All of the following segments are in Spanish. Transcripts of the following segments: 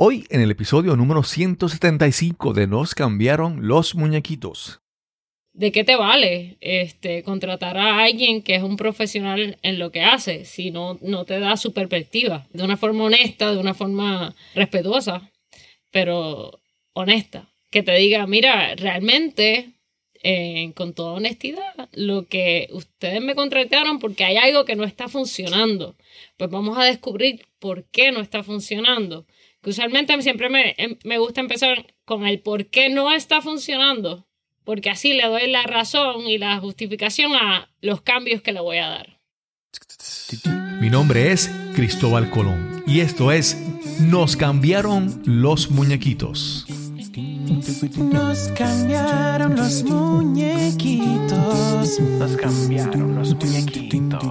Hoy en el episodio número 175 de Nos cambiaron los muñequitos. ¿De qué te vale este, contratar a alguien que es un profesional en lo que hace si no, no te da su perspectiva? De una forma honesta, de una forma respetuosa, pero honesta. Que te diga, mira, realmente eh, con toda honestidad lo que ustedes me contrataron porque hay algo que no está funcionando. Pues vamos a descubrir por qué no está funcionando. Que usualmente siempre me, em, me gusta empezar con el por qué no está funcionando, porque así le doy la razón y la justificación a los cambios que le voy a dar. Mi nombre es Cristóbal Colón y esto es Nos cambiaron los muñequitos. Nos cambiaron los muñequitos. Nos cambiaron los muñequitos.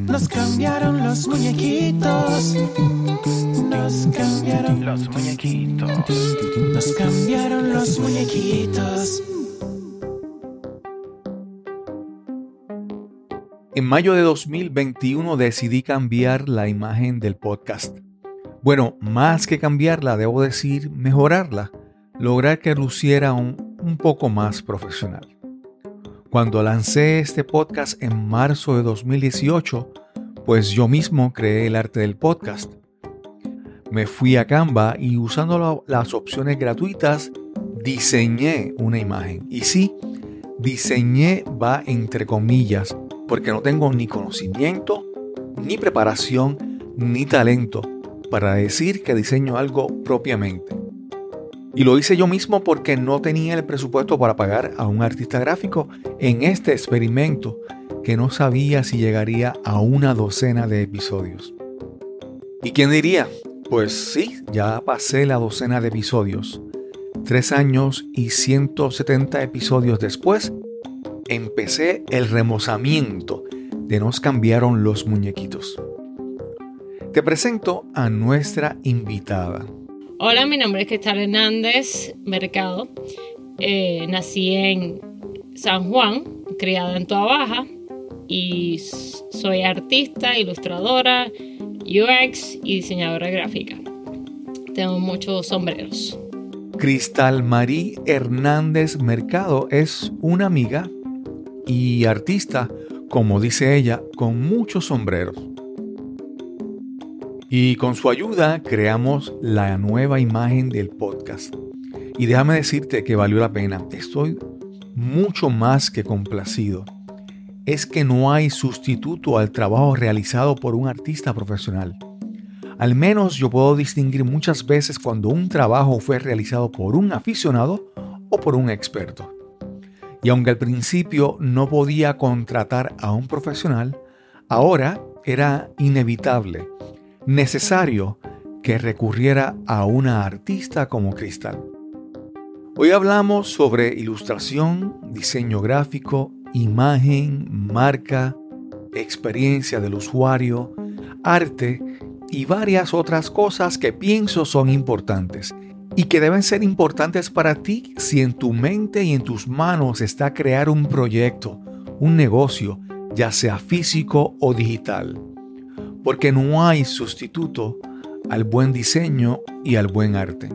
Nos cambiaron los muñequitos. Nos cambiaron Los muñequitos. Nos cambiaron los muñequitos. En mayo de 2021 decidí cambiar la imagen del podcast. Bueno, más que cambiarla, debo decir mejorarla, lograr que luciera un, un poco más profesional. Cuando lancé este podcast en marzo de 2018, pues yo mismo creé el arte del podcast. Me fui a Canva y usando la- las opciones gratuitas, diseñé una imagen. Y sí, diseñé va entre comillas, porque no tengo ni conocimiento, ni preparación, ni talento para decir que diseño algo propiamente. Y lo hice yo mismo porque no tenía el presupuesto para pagar a un artista gráfico en este experimento que no sabía si llegaría a una docena de episodios. ¿Y quién diría? Pues sí, ya pasé la docena de episodios. Tres años y 170 episodios después, empecé el remozamiento de Nos cambiaron los muñequitos. Te presento a nuestra invitada. Hola, mi nombre es Cristal Hernández Mercado. Eh, nací en San Juan, criada en Toa Baja y soy artista, ilustradora, UX y diseñadora gráfica. Tengo muchos sombreros. Cristal Marí Hernández Mercado es una amiga y artista, como dice ella, con muchos sombreros. Y con su ayuda creamos la nueva imagen del podcast. Y déjame decirte que valió la pena. Estoy mucho más que complacido. Es que no hay sustituto al trabajo realizado por un artista profesional. Al menos yo puedo distinguir muchas veces cuando un trabajo fue realizado por un aficionado o por un experto. Y aunque al principio no podía contratar a un profesional, ahora era inevitable, necesario que recurriera a una artista como Cristal. Hoy hablamos sobre ilustración, diseño gráfico, imagen, marca, experiencia del usuario, arte y varias otras cosas que pienso son importantes y que deben ser importantes para ti si en tu mente y en tus manos está crear un proyecto, un negocio, ya sea físico o digital. Porque no hay sustituto al buen diseño y al buen arte.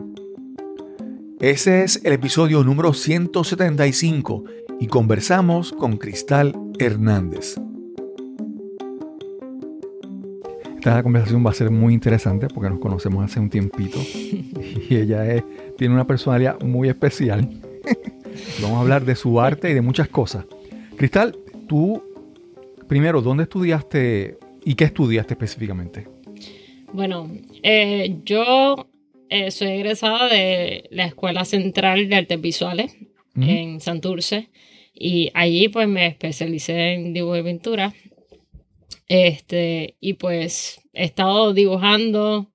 Ese es el episodio número 175 y conversamos con Cristal Hernández. Esta conversación va a ser muy interesante porque nos conocemos hace un tiempito y ella es- tiene una personalidad muy especial. Vamos a hablar de su arte y de muchas cosas. Cristal, tú, primero, ¿dónde estudiaste y qué estudiaste específicamente? Bueno, eh, yo eh, soy egresada de la Escuela Central de Artes Visuales En Santurce y allí pues me especialicé en dibujo y pintura. Este, y pues he estado dibujando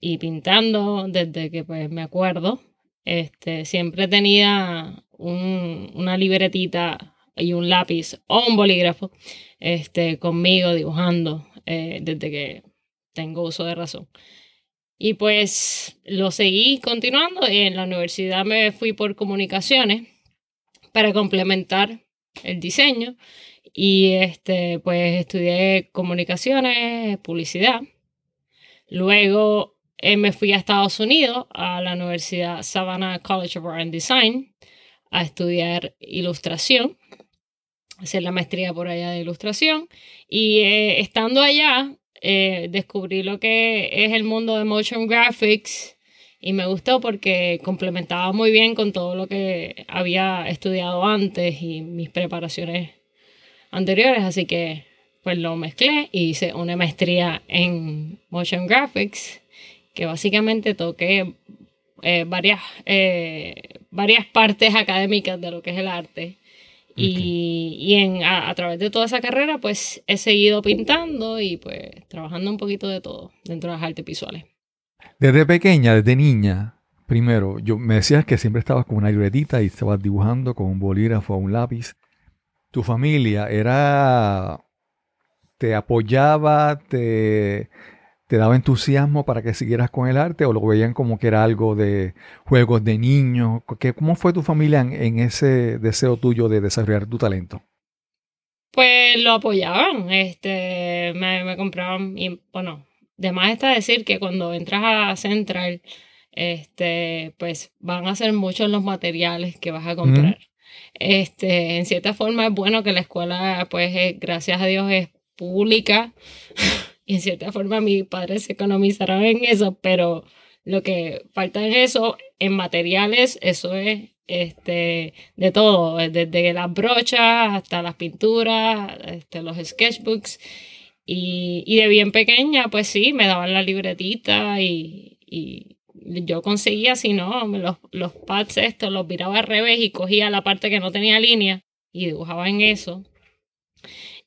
y pintando desde que pues me acuerdo. Este, siempre tenía un- una libretita y un lápiz o un bolígrafo este, conmigo dibujando eh, desde que tengo uso de razón. Y pues lo seguí continuando y en la universidad me fui por comunicaciones para complementar el diseño y este pues estudié comunicaciones, publicidad. Luego eh, me fui a Estados Unidos, a la Universidad Savannah College of Art and Design, a estudiar ilustración, hacer la maestría por allá de ilustración. Y eh, estando allá, eh, descubrí lo que es el mundo de motion graphics y me gustó porque complementaba muy bien con todo lo que había estudiado antes y mis preparaciones anteriores, así que pues lo mezclé y hice una maestría en motion graphics que básicamente toqué eh, varias, eh, varias partes académicas de lo que es el arte. Y, y en, a, a través de toda esa carrera, pues he seguido pintando y pues trabajando un poquito de todo dentro de las artes visuales. Desde pequeña, desde niña, primero, yo me decías que siempre estabas con una libretita y estabas dibujando con un bolígrafo o un lápiz. ¿Tu familia era te apoyaba, te, te daba entusiasmo para que siguieras con el arte o lo veían como que era algo de juegos de niños? ¿Qué- ¿Cómo fue tu familia en, en ese deseo tuyo de desarrollar tu talento? Pues lo apoyaban, este, me, me compraban, y bueno, de más está decir que cuando entras a Central, este, pues van a ser muchos los materiales que vas a comprar. Este, en cierta forma es bueno que la escuela, pues, eh, gracias a Dios, es pública. y en cierta forma mis padres se economizaron en eso, pero lo que falta en eso, en materiales, eso es este, de todo, desde las brochas hasta las pinturas, este, los sketchbooks. Y, y de bien pequeña, pues sí, me daban la libretita y, y yo conseguía, si no, los, los pads estos, los viraba al revés y cogía la parte que no tenía línea y dibujaba en eso.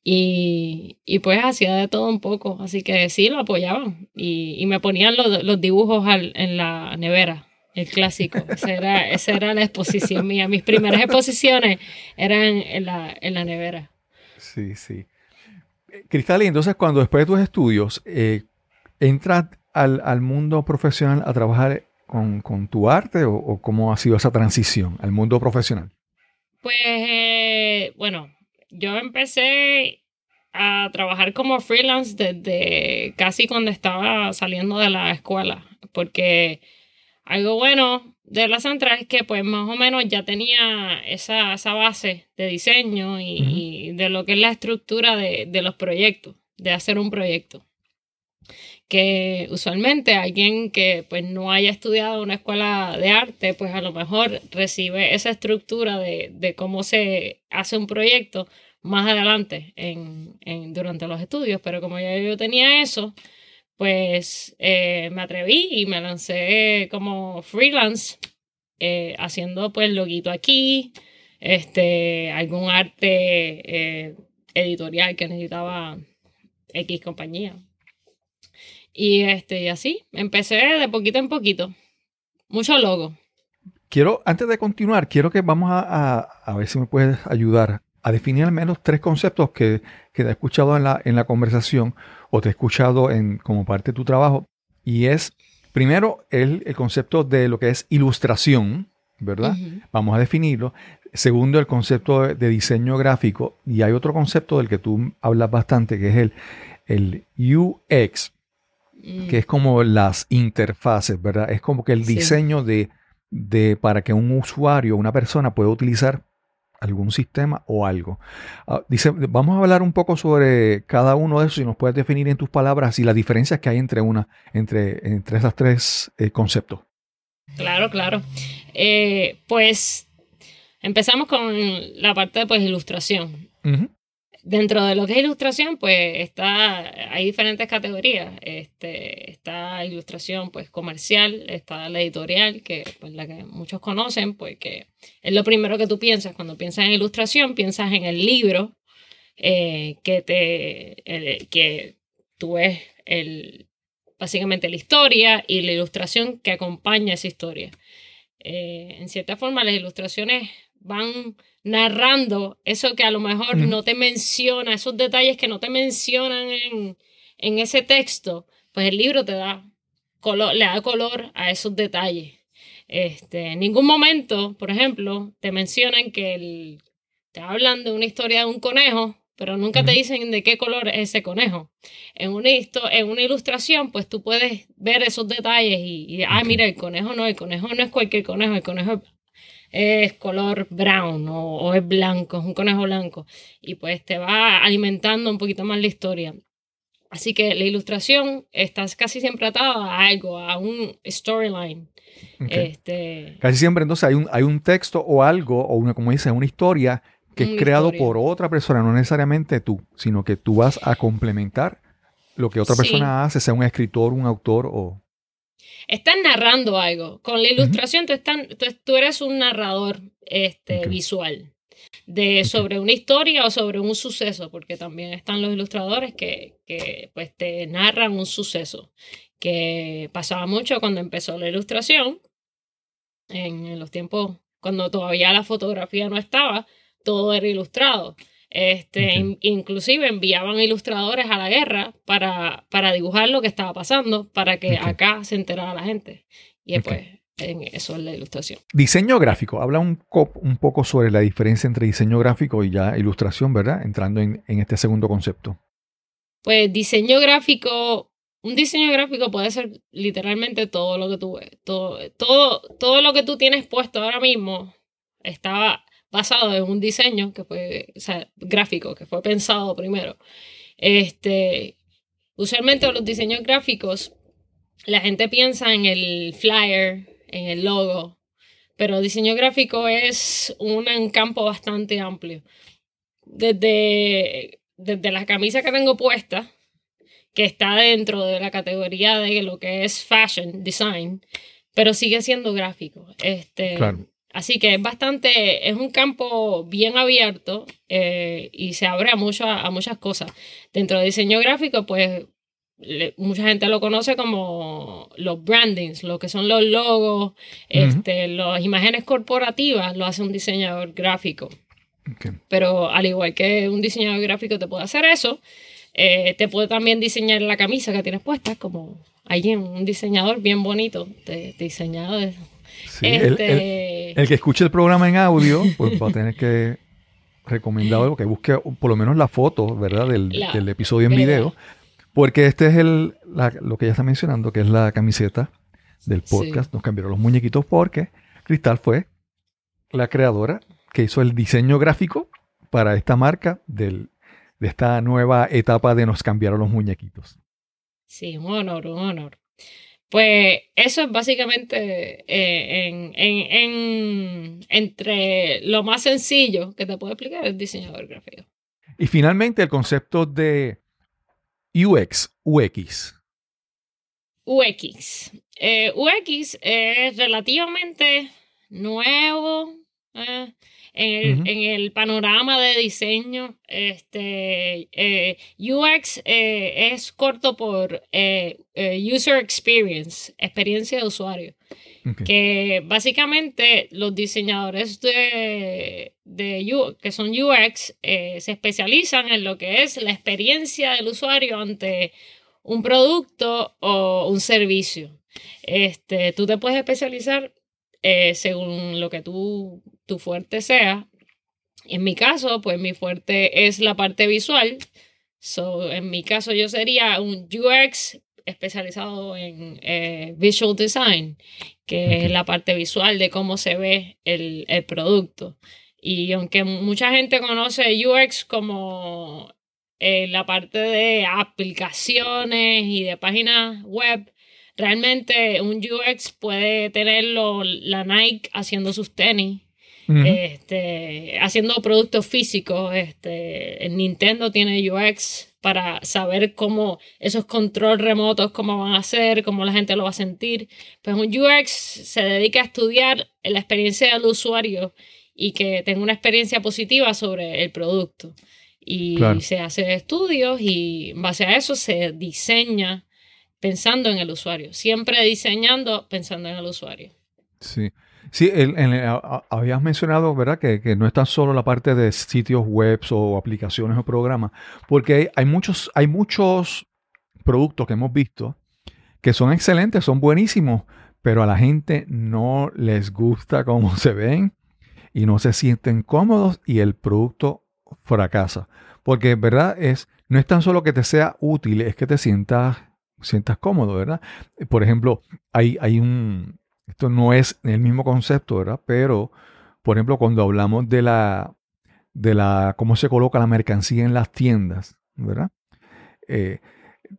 Y, y pues hacía de todo un poco, así que sí, lo apoyaban. Y, y me ponían los, los dibujos al- en la nevera, el clásico. Esa era, esa era la exposición mía. Mis primeras exposiciones eran en la, en la nevera. Sí, sí. Cristal, y entonces cuando después de tus estudios eh, entras al, al mundo profesional a trabajar con, con tu arte o, o cómo ha sido esa transición al mundo profesional? Pues eh, bueno, yo empecé a trabajar como freelance desde casi cuando estaba saliendo de la escuela, porque algo bueno de la central es que pues más o menos ya tenía esa, esa base de diseño y, y de lo que es la estructura de, de los proyectos, de hacer un proyecto. Que usualmente alguien que pues no haya estudiado una escuela de arte, pues a lo mejor recibe esa estructura de, de cómo se hace un proyecto más adelante en, en- durante los estudios. Pero como ya yo tenía eso, pues eh, me atreví y me lancé como freelance, eh, haciendo pues loguito aquí, este, algún arte eh, editorial que necesitaba X compañía. Y este, y así, empecé de poquito en poquito. Mucho logo. Quiero, antes de continuar, quiero que vamos a, a- a ver si me puedes ayudar a definir al menos tres conceptos que, que te he escuchado en la, en la conversación o te he escuchado en, como parte de tu trabajo. Y es, primero, el, el concepto de lo que es ilustración, ¿verdad? Vamos a definirlo. Segundo, el concepto de, de diseño gráfico. Y hay otro concepto del que tú hablas bastante, que es el, el UX, Mm, que es como las interfaces, ¿verdad? Es como que el Sí. diseño de, de para que un usuario, una persona pueda utilizar algún sistema o algo. Ah, dice, vamos a hablar un poco sobre cada uno de esos y nos puedes definir en tus palabras y las diferencias que hay entre una, entre, entre esos tres eh, conceptos. Claro, claro. Eh, pues empezamos con la parte de pues, ilustración. Dentro de lo que es ilustración, pues está, hay diferentes categorías. Este, está ilustración pues comercial, está la editorial, que pues la que muchos conocen, pues que es lo primero que tú piensas. Cuando piensas en ilustración, piensas en el libro eh, que te que tú ves el, básicamente la historia y la ilustración que acompaña esa historia. Eh, en cierta forma, las ilustraciones van narrando eso que a lo mejor no te menciona, esos detalles que no te mencionan en, en ese texto, pues el libro te da color, le da color a esos detalles. Este, en ningún momento, por ejemplo, te mencionan que el- te hablan de una historia de un conejo, pero nunca te dicen de qué color es ese conejo. En una, en una ilustración, pues tú puedes ver esos detalles y, y, ah, mira, el conejo no, el conejo no es cualquier conejo, el conejo es color brown o, o es blanco, es un conejo blanco. Y pues te va alimentando un poquito más la historia. Así que la ilustración está casi siempre atada a algo, a un storyline. Ok. Este, Casi siempre entonces hay un, hay un texto o algo, o una, como dice, una historia que es creado historia. por otra persona, no necesariamente tú, sino que tú vas a complementar lo que otra Sí. persona hace, sea un escritor, un autor o... están narrando algo. Con la ilustración tú, están, tú, tú eres un narrador este, visual de sobre una historia o sobre un suceso, porque también están los ilustradores que, que pues te narran un suceso que pasaba mucho cuando empezó la ilustración, en, en los tiempos cuando todavía la fotografía no estaba, todo era ilustrado. Este, in- inclusive enviaban ilustradores a la guerra para, para dibujar lo que estaba pasando, para que acá se enterara la gente. Y pues en eso es la ilustración. Diseño gráfico. Habla un, un poco sobre la diferencia entre diseño gráfico y ya ilustración, ¿verdad? Entrando en, en este segundo concepto. Pues diseño gráfico, un diseño gráfico puede ser literalmente todo lo que tú ves. Todo, todo, todo lo que tú tienes puesto ahora mismo estaba basado en un diseño que fue, gráfico, que fue pensado primero. Este, usualmente los diseños gráficos, la gente piensa en el flyer, en el logo, pero diseño gráfico es un, un campo bastante amplio. Desde, desde la camisa que tengo puesta, que está dentro de la categoría de lo que es fashion design, pero sigue siendo gráfico. Este, Claro. Así que es bastante, es un campo bien abierto eh, y se abre a, mucho, a muchas cosas. Dentro de diseño gráfico, pues le- mucha gente lo conoce como los brandings, lo que son los logos, este, las imágenes corporativas, lo hace un diseñador gráfico. Pero al igual que un diseñador gráfico te puede hacer eso, eh, te puede también diseñar la camisa que tienes puesta, como alguien, un diseñador bien bonito, de, diseñado Sí, el- el- El que escuche el programa en audio, pues va a tener que recomendar que busque por lo menos la foto, ¿verdad? Del, La- del episodio en ¿verdad? video. Porque este es el, la- lo que ella está mencionando, que es la camiseta del podcast. Nos cambiaron los muñequitos porque Cristal fue la creadora que hizo el diseño gráfico para esta marca del, de esta nueva etapa de nos cambiaron los muñequitos. Sí, un honor, un honor. Pues eso es básicamente eh, en, en- en- entre lo más sencillo que te puedo explicar el diseñador gráfico. Y finalmente el concepto de UX, UX. UX. Eh, UX es relativamente nuevo eh, en, el, en el panorama de diseño. Este, eh, UX eh, es corto por eh, User Experience, experiencia de usuario. Que básicamente los diseñadores de, de U- que son UX se especializan en lo que es la experiencia del usuario ante un producto o un servicio. Este, tú te puedes especializar eh, según lo que tú, tu fuerte sea. En mi caso, pues mi fuerte es la parte visual. So, en mi caso, yo sería un UX especializado en eh, visual design, que es la parte visual de cómo se ve el, el producto. Y aunque mucha gente conoce UX como eh, la parte de aplicaciones y de páginas web, realmente un UX puede tenerlo la Nike haciendo sus tenis, Este, haciendo productos físicos. Este, Nintendo tiene UX para saber cómo esos control remotos, cómo van a ser, cómo la gente lo va a sentir. Pues un UX se dedica a estudiar la experiencia del usuario y que tenga una experiencia positiva sobre el producto. Y Claro. se hace estudios y en base a eso se diseña pensando en el usuario. Siempre diseñando pensando en el usuario. Sí, sí el- habías mencionado, ¿verdad? Que, que no es tan solo la parte de sitios web o aplicaciones o programas, porque hay, hay muchos, hay muchos productos que hemos visto que son excelentes, son buenísimos, pero a la gente no les gusta cómo se ven y no se sienten cómodos y el producto fracasa. Porque, ¿verdad? Es, no es tan solo que te sea útil, es que te sientas, sientas cómodo, ¿verdad? Por ejemplo, hay, hay un, esto no es el mismo concepto, ¿verdad? Pero, por ejemplo, cuando hablamos de la, de la, cómo se coloca la mercancía en las tiendas, ¿verdad? Eh,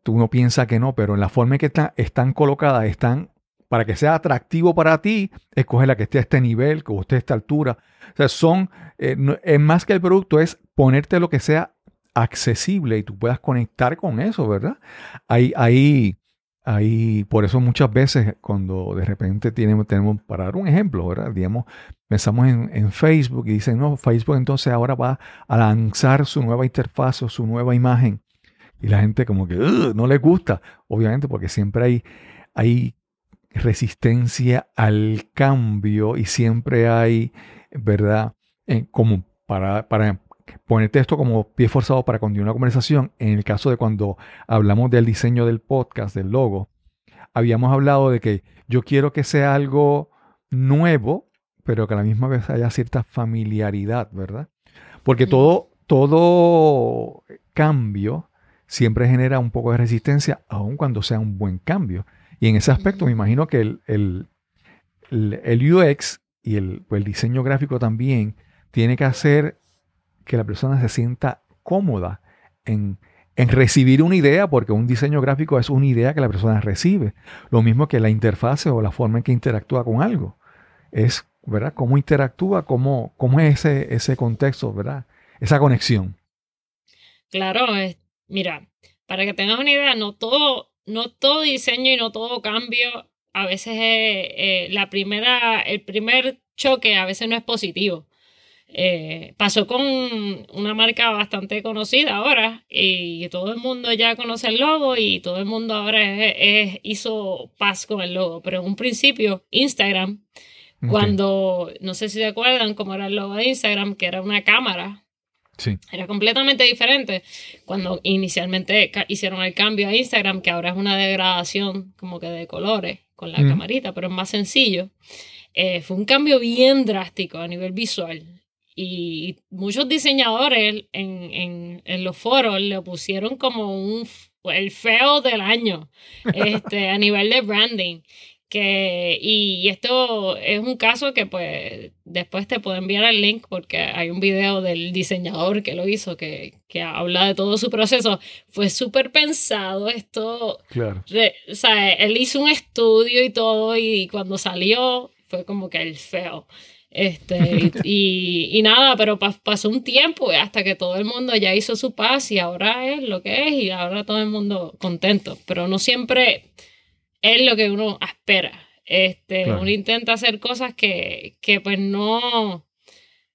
tú no piensas que no, pero en la forma en que están, están colocadas, están para que sea atractivo para ti, escoge la que esté a este nivel, que esté a esta altura. O sea, son, eh, es más que el producto, es ponerte lo que sea accesible y tú puedas conectar con eso, ¿verdad? Ahí, ahí, ahí, por eso muchas veces cuando de repente tenemos, tenemos para dar un ejemplo, ¿verdad? Digamos, pensamos en, en, Facebook y dicen, no, Facebook entonces ahora va a lanzar su nueva interfaz o su nueva imagen. Y la gente como que no le gusta, obviamente porque siempre hay, hay resistencia al cambio y siempre hay, ¿verdad? como para, para ponerte esto como pie forzado para continuar la conversación, en el caso de cuando hablamos del diseño del podcast, del logo, habíamos hablado de que yo quiero que sea algo nuevo, pero que a la misma vez haya cierta familiaridad, ¿verdad? Porque todo, todo cambio siempre genera un poco de resistencia, aun cuando sea un buen cambio. Y en ese aspecto me imagino que el, el, el, UX y el, el, diseño gráfico también tiene que hacer que la persona se sienta cómoda en, en, recibir una idea, porque un diseño gráfico es una idea que la persona recibe. Lo mismo que la interfase o la forma en que interactúa con algo. Es, ¿verdad? Cómo interactúa, cómo, cómo es ese, ese contexto, ¿verdad? Esa conexión. Claro, mira, para que tengas una idea, no todo no todo diseño y no todo cambio, a veces eh, la primera, el primer choque a veces no es positivo. Eh, pasó con una marca bastante conocida ahora y todo el mundo ya conoce el logo y todo el mundo ahora hizo paz con el logo, pero en un principio Instagram, cuando, no sé si se acuerdan cómo era el logo de Instagram, que era una cámara. Era completamente diferente. Cuando inicialmente hicieron el cambio a Instagram, que ahora es una degradación como que de colores con la camarita, pero es más sencillo. Eh, fue un cambio bien drástico a nivel visual. Y muchos diseñadores en, en, en los foros le pusieron como un, el feo del año este, a nivel de branding que y esto es un caso que pues después te puedo enviar el link porque hay un video del diseñador que lo hizo que, que habla de todo su proceso. Fue súper pensado esto claro. o sea él hizo un estudio y todo y cuando salió fue como que el feo este y, y, nada pero pasó un tiempo hasta que todo el mundo ya hizo su paz y ahora es lo que es y ahora todo el mundo contento. Pero no siempre es lo que uno espera. Este, Uno intenta hacer cosas que, que pues no,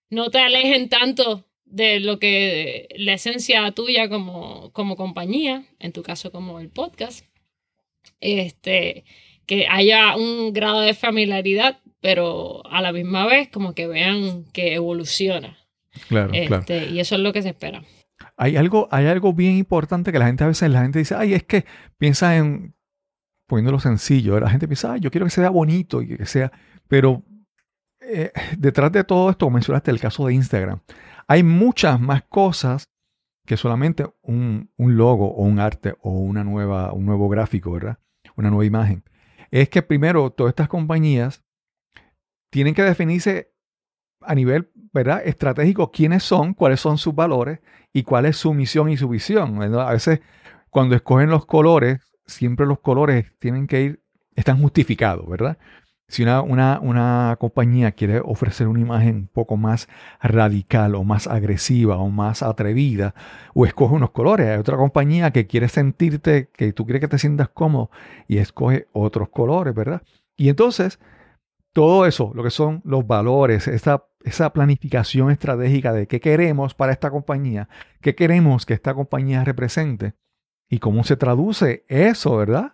no te alejen tanto de lo que la esencia tuya como, como compañía, en tu caso como el podcast, este, que haya un grado de familiaridad, pero a la misma vez como que vean que evoluciona. Claro, claro. Este, y eso es lo que se espera. Hay algo, hay algo bien importante que la gente a veces la gente dice, ay, es que piensa en poniéndolo sencillo, la gente piensa, yo quiero que sea bonito y que sea, pero eh, detrás de todo esto, mencionaste el caso de Instagram, hay muchas más cosas que solamente un, logo o un arte o una nueva, un nuevo gráfico, ¿verdad? Una nueva imagen. Es que primero todas estas compañías tienen que definirse a nivel ¿verdad? estratégico quiénes son, cuáles son sus valores y cuál es su misión y su visión. A veces cuando escogen los colores siempre los colores tienen que ir, están justificados, ¿verdad? Si una, una, compañía quiere ofrecer una imagen un poco más radical o más agresiva o más atrevida, o escoge unos colores, hay otra compañía que quiere sentirte, que tú quieres que te sientas cómodo y escoge otros colores, ¿verdad? Y entonces, todo eso, lo que son los valores, esa, esa planificación estratégica de qué queremos para esta compañía, qué queremos que esta compañía represente, y cómo se traduce eso, ¿verdad?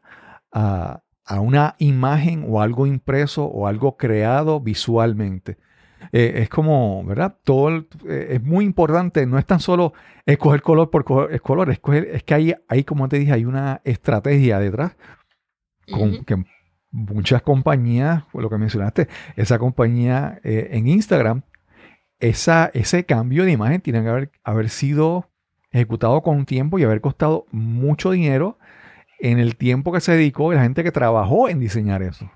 A, una imagen o algo impreso o algo creado visualmente. Eh, es como, ¿verdad? Todo eh, es muy importante, no es tan solo escoger color por color, es que hay, hay, como te dije, hay una estrategia detrás con que muchas compañías, lo que mencionaste, esa compañía eh, en Instagram, esa, ese cambio de imagen tiene que haber, haber sido ejecutado con tiempo y haber costado mucho dinero en el tiempo que se dedicó y la gente que trabajó en diseñar eso.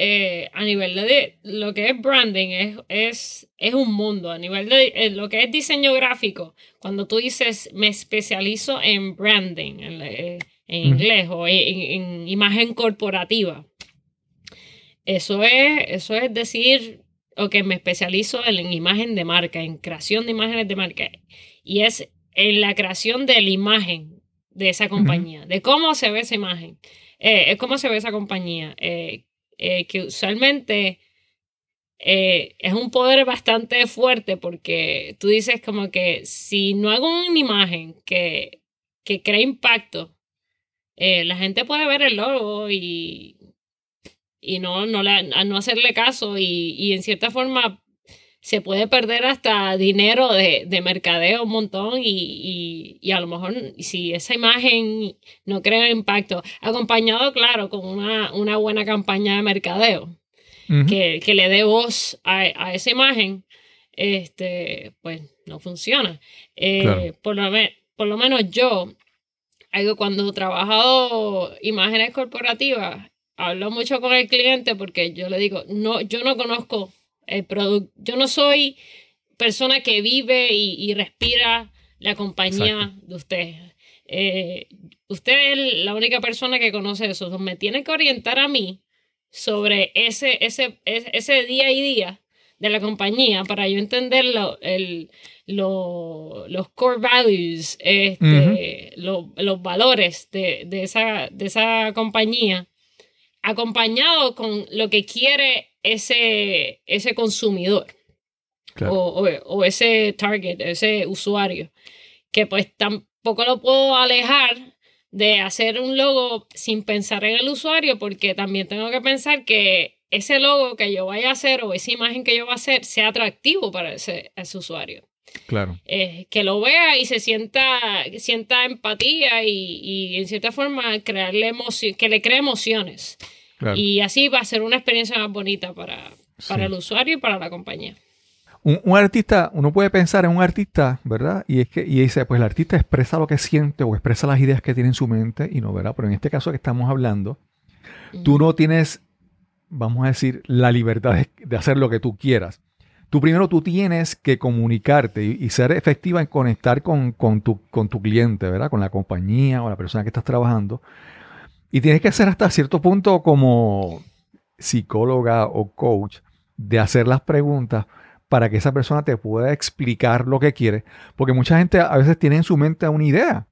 Eh, a nivel de lo que es branding, es, es, es un mundo. A nivel de eh, lo que es diseño gráfico, cuando tú dices me especializo en branding, en, inglés, o en, en imagen corporativa, eso es, eso es decir, o que me especializo en, en imagen de marca, en creación de imágenes de marca. Y es en la creación de la imagen de esa compañía, de cómo se ve esa imagen, eh, cómo se ve esa compañía. eh, eh, que usualmente eh, es un poder bastante fuerte porque tú dices como que si no hago una imagen que, que cree impacto, la gente puede ver el logo y, y no, no, la- a no hacerle caso y, y en cierta forma se puede perder hasta dinero de, de mercadeo un montón y, y, y a lo mejor si esa imagen no crea impacto, acompañado, claro, con una, una buena campaña de mercadeo Ujú. que, que le dé voz a, a esa imagen, este, pues no funciona. Eh, Claro. por, lo me- por lo menos yo, algo cuando he trabajado imágenes corporativas, hablo mucho con el cliente porque yo le digo, no, yo no conozco el producto, yo no soy persona que vive y, y respira la compañía Exacto. de usted. Eh, usted es la única persona que conoce eso. Entonces, me tiene que orientar a mí sobre ese, ese, ese, día y día de la compañía para yo entender lo- el- lo- los core values, este, lo- los valores de, de esa, de esa compañía, acompañado con lo que quiere ese, ese consumidor Claro. o, o- o ese target, ese usuario, que pues tampoco lo puedo alejar de hacer un logo sin pensar en el usuario, porque también tengo que pensar que ese logo que yo vaya a hacer o esa imagen que yo voy a hacer sea atractivo para ese, ese usuario. Claro. Eh, que lo vea y se sienta, sienta empatía y, y en cierta forma crearle emoci- que le cree emociones. Claro. Y así va a ser una experiencia más bonita para, para Sí. el usuario y para la compañía. Un, un artista, uno puede pensar en un artista, ¿verdad? Y es que y dice, pues el artista expresa lo que siente o expresa las ideas que tiene en su mente y no, ¿verdad? Pero en este caso que estamos hablando, tú no tienes, vamos a decir, la libertad de, de hacer lo que tú quieras. Tú primero tú tienes que comunicarte y, y ser efectiva en conectar con, con tu, con tu cliente, ¿verdad? Con la compañía o la persona que estás trabajando. Y tienes que ser hasta cierto punto como psicóloga o coach de hacer las preguntas para que esa persona te pueda explicar lo que quiere. Porque mucha gente a veces tiene en su mente una idea,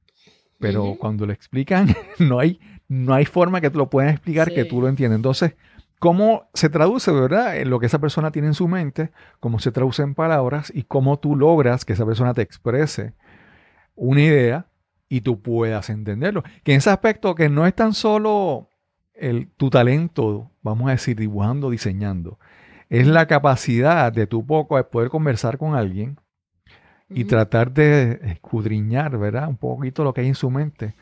pero cuando le explican, no hay, no hay forma que te lo puedan explicar que tú lo entiendas. Entonces, ¿cómo se traduce, verdad? En lo que esa persona tiene en su mente, cómo se traduce en palabras y cómo tú logras que esa persona te exprese una idea y tú puedas entenderlo. Que en ese aspecto que no es tan solo el, tu talento, vamos a decir, dibujando, diseñando, es la capacidad de tu poco de poder conversar con alguien y tratar de escudriñar, ¿verdad? Un poquito lo que hay en su mente.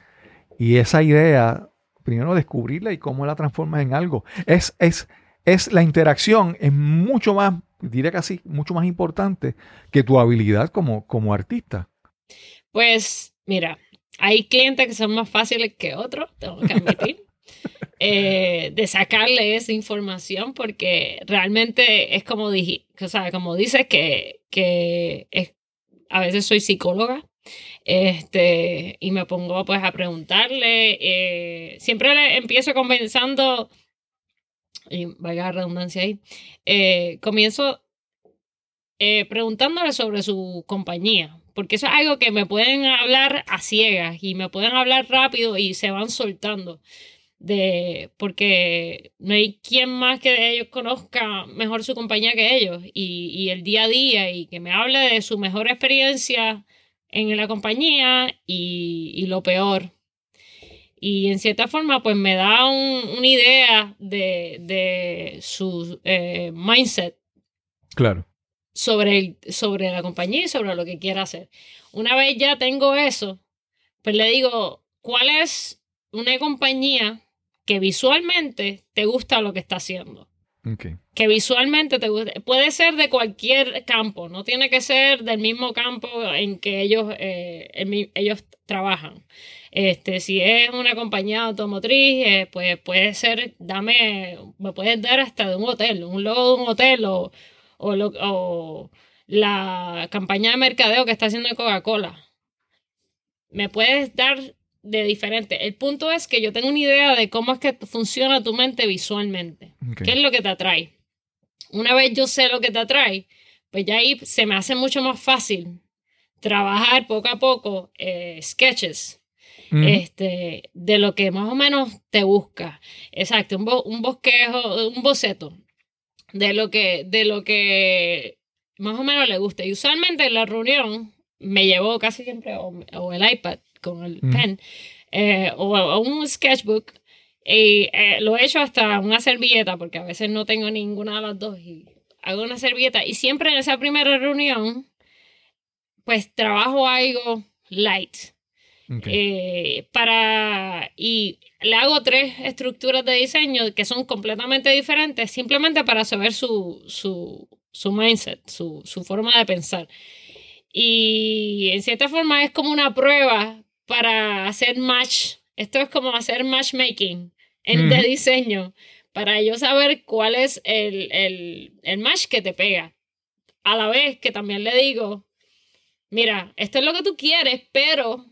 Y esa idea, primero descubrirla y cómo la transformas en algo. Es, es, es la interacción, es mucho más, diría casi, mucho más importante que tu habilidad como, como artista. Pues mira, hay clientes que son más fáciles que otros, tengo que admitir, eh, de sacarle esa información porque realmente es como, dije, o sea, como dices que, que es, a veces soy psicóloga este, y me pongo pues a preguntarle, eh, siempre le empiezo comenzando, y vaya la redundancia ahí, eh, comienzo preguntándole sobre su compañía, porque eso es algo que me pueden hablar a ciegas y me pueden hablar rápido y se van soltando. De, porque no hay quien más que ellos conozca mejor su compañía que ellos y, y el día a día y que me hable de su mejor experiencia en la compañía y, y lo peor. Y en cierta forma, pues me da un- una idea de, de su eh, mindset Claro. Sobre, el- sobre la compañía y sobre lo que quiera hacer. Una vez ya tengo eso, pues le digo, ¿cuál es una compañía que visualmente te gusta lo que está haciendo? Que visualmente te guste. Puede ser de cualquier campo, no tiene que ser del mismo campo en que ellos, eh, en ellos trabajan. Este, si es una compañía automotriz, eh, pues puede ser, dame, me puedes dar hasta de un hotel, un logo de un hotel o, o, lo- o la campaña de mercadeo que está haciendo Coca-Cola. Me puedes dar de diferente. El punto es que yo tengo una idea de cómo es que funciona tu mente visualmente. ¿Qué es lo que te atrae? Una vez yo sé lo que te atrae, pues ya ahí se me hace mucho más fácil trabajar poco a poco eh, sketches este, de lo que más o menos te busca. Exacto, un, bo- un bosquejo, un boceto de lo que, de lo que más o menos le gusta. Y usualmente en la reunión me llevo casi siempre o, o el iPad con el pen eh, o, o un sketchbook. Y eh, lo he hecho hasta una servilleta, porque a veces no tengo ninguna de las dos. Y hago una servilleta. Y siempre en esa primera reunión, pues trabajo algo light. Ok. Eh, para y le hago tres estructuras de diseño que son completamente diferentes simplemente para saber su, su, su mindset, su, su forma de pensar. Y en cierta forma es como una prueba para hacer match. Esto es como hacer matchmaking en, de Ujú. diseño para yo saber cuál es el, el, el match que te pega. A la vez que también le digo, mira, esto es lo que tú quieres, pero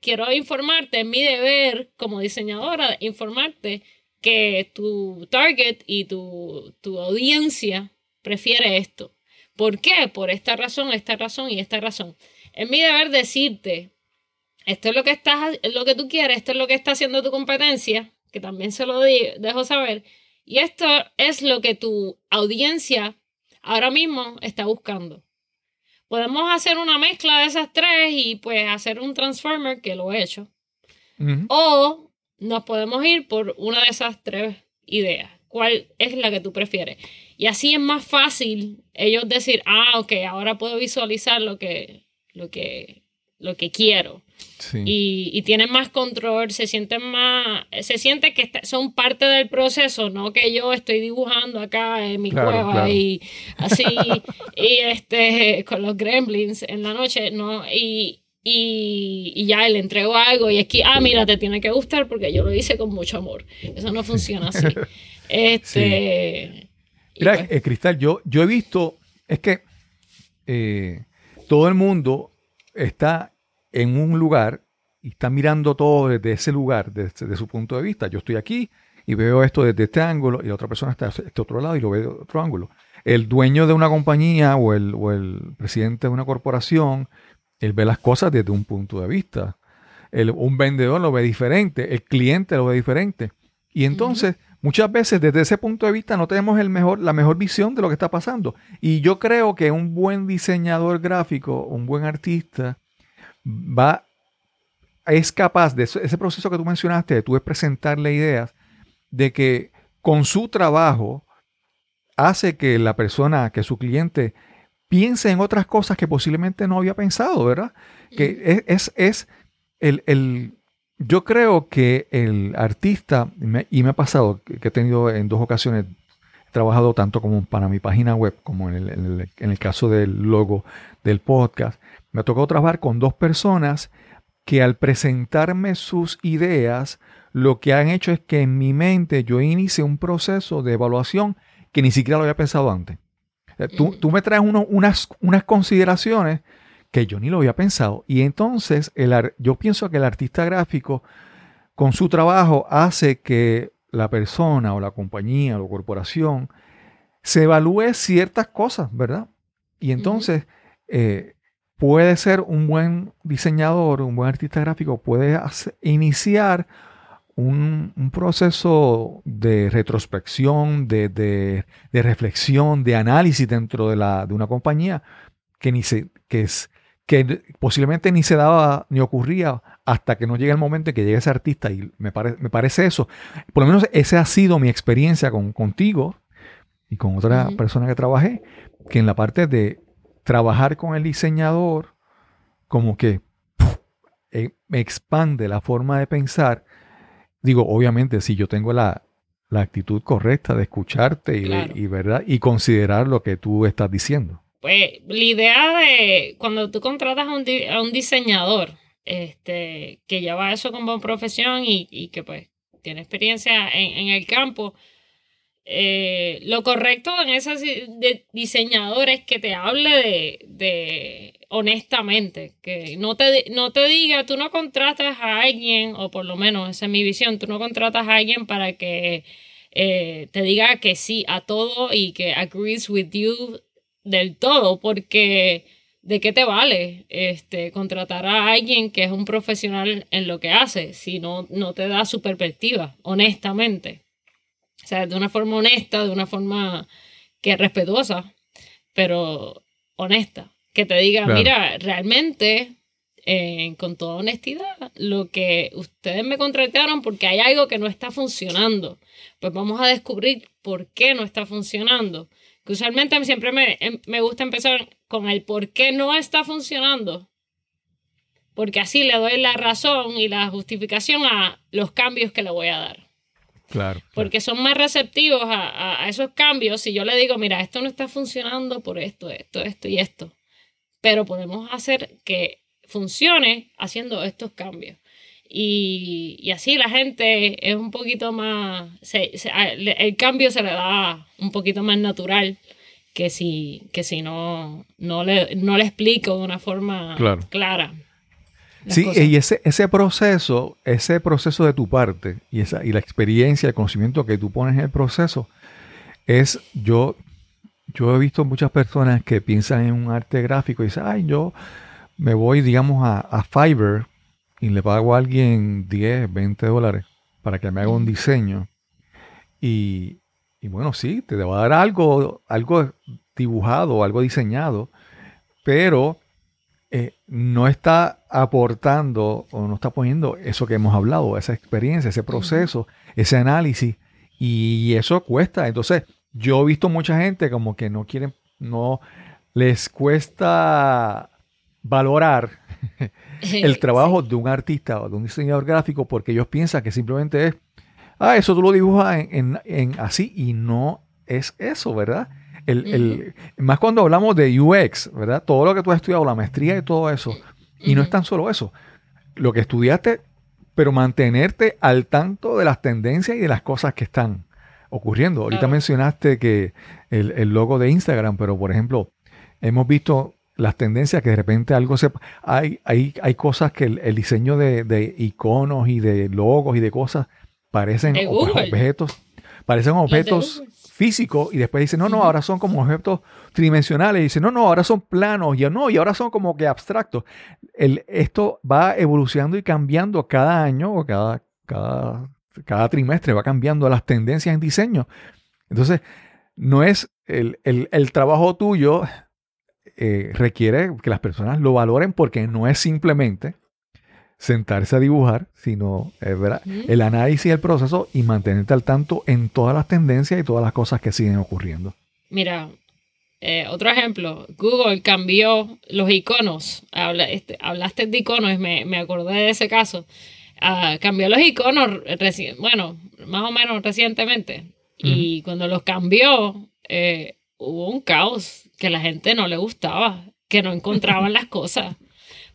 quiero informarte, es mi deber como diseñadora, informarte que tu target y tu, tu audiencia prefiere esto. ¿Por qué? Por esta razón, esta razón y esta razón. Es mi deber decirte, esto es lo que estás, es lo que tú quieres, esto es lo que está haciendo tu competencia, que también se lo dejo saber, y esto es lo que tu audiencia ahora mismo está buscando. Podemos hacer una mezcla de esas tres y pues hacer un transformer que lo he hecho. O nos podemos ir por una de esas tres ideas. ¿Cuál es la que tú prefieres? Y así es más fácil ellos decir, ah, ok, ahora puedo visualizar lo que, lo que, lo que quiero. Sí. Y, y tienen más control, se sienten más, se siente que son parte del proceso, no que yo estoy dibujando acá en mi Claro, cueva claro. y así, y este, con los gremlins en la noche, ¿no? Y, y, y ya le entrego algo y es que, ah, mira, te tiene que gustar porque yo lo hice con mucho amor. Eso no funciona así. Este. y Mira, pues, eh, Cristal, yo, yo he visto, es que eh, todo el mundo está en un lugar y está mirando todo desde ese lugar, desde, desde su punto de vista. Yo estoy aquí y veo esto desde este ángulo y la otra persona está a este otro lado y lo ve de otro ángulo. El dueño de una compañía o el, o el presidente de una corporación, él ve las cosas desde un punto de vista. El- un vendedor lo ve diferente, el cliente lo ve diferente. Y entonces, muchas veces desde ese punto de vista no tenemos el mejor, la mejor visión de lo que está pasando. Y yo creo que un buen diseñador gráfico, un buen artista, va, es capaz de ese, proceso que tú mencionaste, de tú presentarle ideas, de que con su trabajo hace que la persona, que su cliente, piense en otras cosas que posiblemente no había pensado, ¿verdad? Que es, es, es el, el- yo creo que el artista, y me, y me ha pasado, que, que he tenido en dos ocasiones, he trabajado tanto como para mi página web, como en el, en el- en el caso del logo del podcast, me ha tocado trabajar con dos personas que al presentarme sus ideas, lo que han hecho es que en mi mente yo inicie un proceso de evaluación que ni siquiera lo había pensado antes. Tú, Ujú. tú me traes uno- unas, unas consideraciones que yo ni lo había pensado. Y entonces el yo pienso que el artista gráfico con su trabajo hace que la persona o la compañía o la corporación se evalúe ciertas cosas, ¿verdad? Y entonces eh, puede ser un buen diseñador, un buen artista gráfico, puede iniciar un, un proceso de retrospección, de, de- de reflexión, de análisis dentro de, la, de una compañía que, ni se, que, es, que posiblemente ni se daba ni ocurría hasta que no llegue el momento en que llegue ese artista. Y me, pare- me parece eso. Por lo menos esa ha sido mi experiencia con, contigo y con otra persona que trabajé, que en la parte de trabajar con el diseñador, como que ¡puf! eh, me expande la forma de pensar. Digo, obviamente, si yo tengo la, la actitud correcta de escucharte y, Claro. y, ¿verdad? y considerar lo que tú estás diciendo. Pues la idea de cuando tú contratas a un, di- a un diseñador este, que lleva eso como profesión y, y que pues tiene experiencia en, en el campo, eh, lo correcto en ese di- de diseñador es que te hable de, honestamente, que no te, no te diga, tú no contratas a alguien, o por lo menos esa es mi visión, tú no contratas a alguien para que eh, te diga que sí a todo y que agrees with you del todo, porque ¿de qué te vale este, contratar a alguien que es un profesional en lo que hace si no, no te da su perspectiva, honestamente? O sea, de una forma honesta, de una forma que es respetuosa, pero honesta. Que te diga, Claro. mira, realmente, eh, con toda honestidad, lo que ustedes me contrataron porque hay algo que no está funcionando. Pues vamos a descubrir por qué no está funcionando. Que usualmente a mí siempre me, em- me gusta empezar con el por qué no está funcionando. Porque así le doy la razón y la justificación a los cambios que le voy a dar Claro. porque son más receptivos a, a- esos cambios si yo le digo, mira, esto no está funcionando por esto, esto, esto y esto. Pero podemos hacer que funcione haciendo estos cambios. Y, y así la gente es un poquito más, se- se- el cambio se le da un poquito más natural que si, que si no, no, le, no le explico de una forma Claro. clara. Sí, cosas. y ese, ese proceso, ese proceso de tu parte y, esa, y la experiencia, el conocimiento que tú pones en el proceso, es yo, yo he visto muchas personas que piensan en un arte gráfico y dicen, ay, yo me voy, digamos, a, a Fiverr y le pago a alguien 10, 20 dólares para que me haga un diseño. Y, y bueno, sí, te va a dar algo, algo dibujado, algo diseñado, pero eh, no está aportando o no está poniendo eso que hemos hablado, esa experiencia, ese proceso, ese análisis, y eso cuesta. Entonces, yo he visto mucha gente como que no quieren, no les cuesta valorar el trabajo de un artista o de un diseñador gráfico porque ellos piensan que simplemente es, ah, eso tú lo dibujas en, en- en así y no es eso, ¿verdad? El, el- más cuando hablamos de UX, ¿verdad? Todo lo que tú has estudiado, la maestría y todo eso, y no es tan solo eso, lo que estudiaste, pero mantenerte al tanto de las tendencias y de las cosas que están ocurriendo. Ahorita Claro. mencionaste que el, el logo de Instagram, pero por ejemplo, hemos visto las tendencias que de repente algo se... Hay, hay, hay cosas que el, el diseño de, de iconos y de logos y de cosas parecen objetos, parecen objetos Físicos y después dicen, no, no, ahora son como objetos tridimensionales. Y dicen, no, no, ahora son planos. Y no, y ahora son como que abstractos. El, esto va evolucionando y cambiando cada año o cada, cada, cada trimestre, va cambiando las tendencias en diseño. Entonces, no es el, el- el trabajo tuyo eh, requiere que las personas lo valoren porque no es simplemente sentarse a dibujar, sino eh, ¿verdad? El análisis del proceso y mantenerte al tanto en todas las tendencias y todas las cosas que siguen ocurriendo. Mira, eh, otro ejemplo, Google cambió los iconos. Habla- este, hablaste de iconos y me, me acordé de ese caso. Ah, cambió los iconos, reci- bueno, más o menos recientemente. Y cuando los cambió, eh, hubo un caos que la gente no le gustaba, que no encontraban las cosas.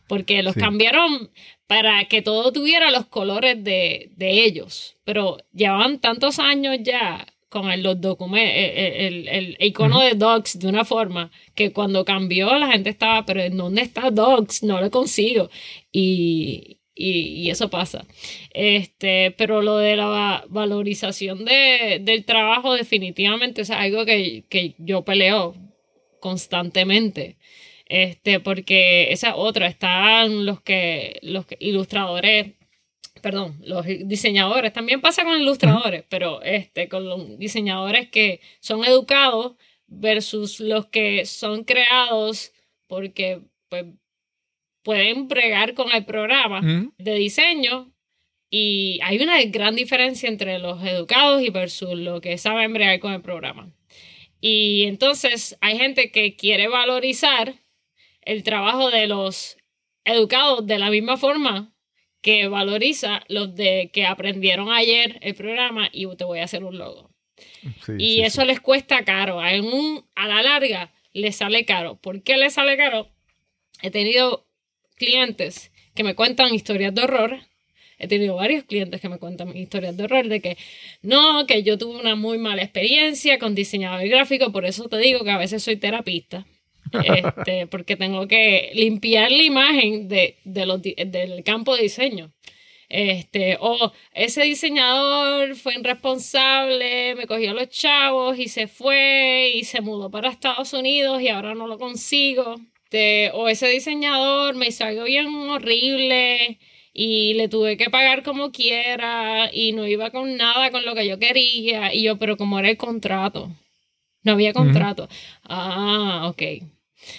Porque los Sí. cambiaron para que todo tuviera los colores de, de ellos. Pero llevaban tantos años ya con el, los documentos, el, el- el icono de Docs de una forma que cuando cambió la gente estaba, pero ¿en dónde está Docs? No lo consigo. Y, y, y eso pasa. Este, pero lo de la va- valorización de, del trabajo definitivamente es algo que, que yo peleo constantemente. Este, porque esa es otra, están los que, los que ilustradores, perdón, los diseñadores, también pasa con ilustradores, pero este, con los diseñadores que son educados versus los que son creados porque pues, pueden bregar con el programa Mm, de diseño y hay una gran diferencia entre los educados y versus los que saben bregar con el programa. Y entonces hay gente que quiere valorizar el trabajo de los educados de la misma forma que valoriza los de que aprendieron ayer el programa y te voy a hacer un logo. Sí, Y sí, eso sí. les cuesta caro. En un, a la larga les sale caro. ¿Por qué les sale caro? He tenido clientes que me cuentan historias de horror. He tenido varios clientes que me cuentan historias de horror de que no, que yo tuve una muy mala experiencia con diseñador gráfico, por eso te digo que a veces soy terapista. Este, porque tengo que limpiar la imagen de, de los del campo de diseño. Este, o ese diseñador fue irresponsable, me cogió a los chavos y se fue y se mudó para Estados Unidos y ahora no lo consigo. Este, o ese diseñador me hizo algo bien horrible y le tuve que pagar como quiera y no iba con nada con lo que yo quería. Y yo, pero como era el contrato, no había contrato. Ah, ok.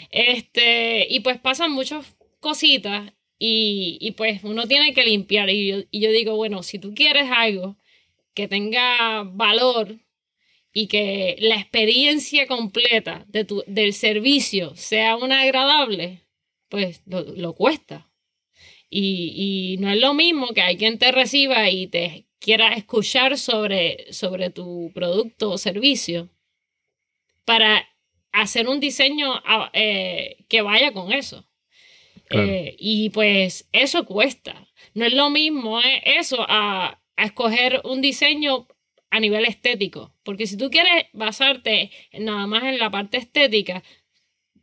Este, y pues pasan muchas cositas y, y pues uno tiene que limpiar. Y yo, y yo digo, bueno, si tú quieres algo que tenga valor y que la experiencia completa de tu, del servicio sea una agradable, pues lo, lo cuesta. Y, y no es lo mismo que alguien te reciba y te quiera escuchar sobre, sobre tu producto o servicio para hacer un diseño ah, eh, que vaya con eso. Claro. Eh, y pues eso cuesta. No es lo mismo eh, eso a, a escoger un diseño a nivel estético. Porque si tú quieres basarte nada más en la parte estética,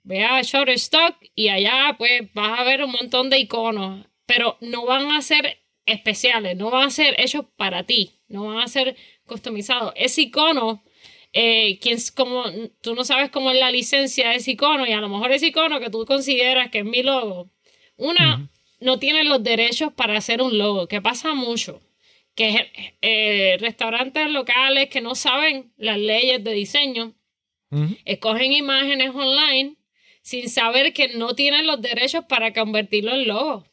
ve a Shutterstock y allá pues vas a ver un montón de iconos. Pero no van a ser especiales, no van a ser hechos para ti, no van a ser customizados. Ese icono eh, quién como, tú no sabes cómo es la licencia de ese icono y a lo mejor ese icono que tú consideras que es mi logo, una no tiene los derechos para hacer un logo, que pasa mucho, que eh, restaurantes locales que no saben las leyes de diseño, escogen imágenes online sin saber que no tienen los derechos para convertirlo en logo.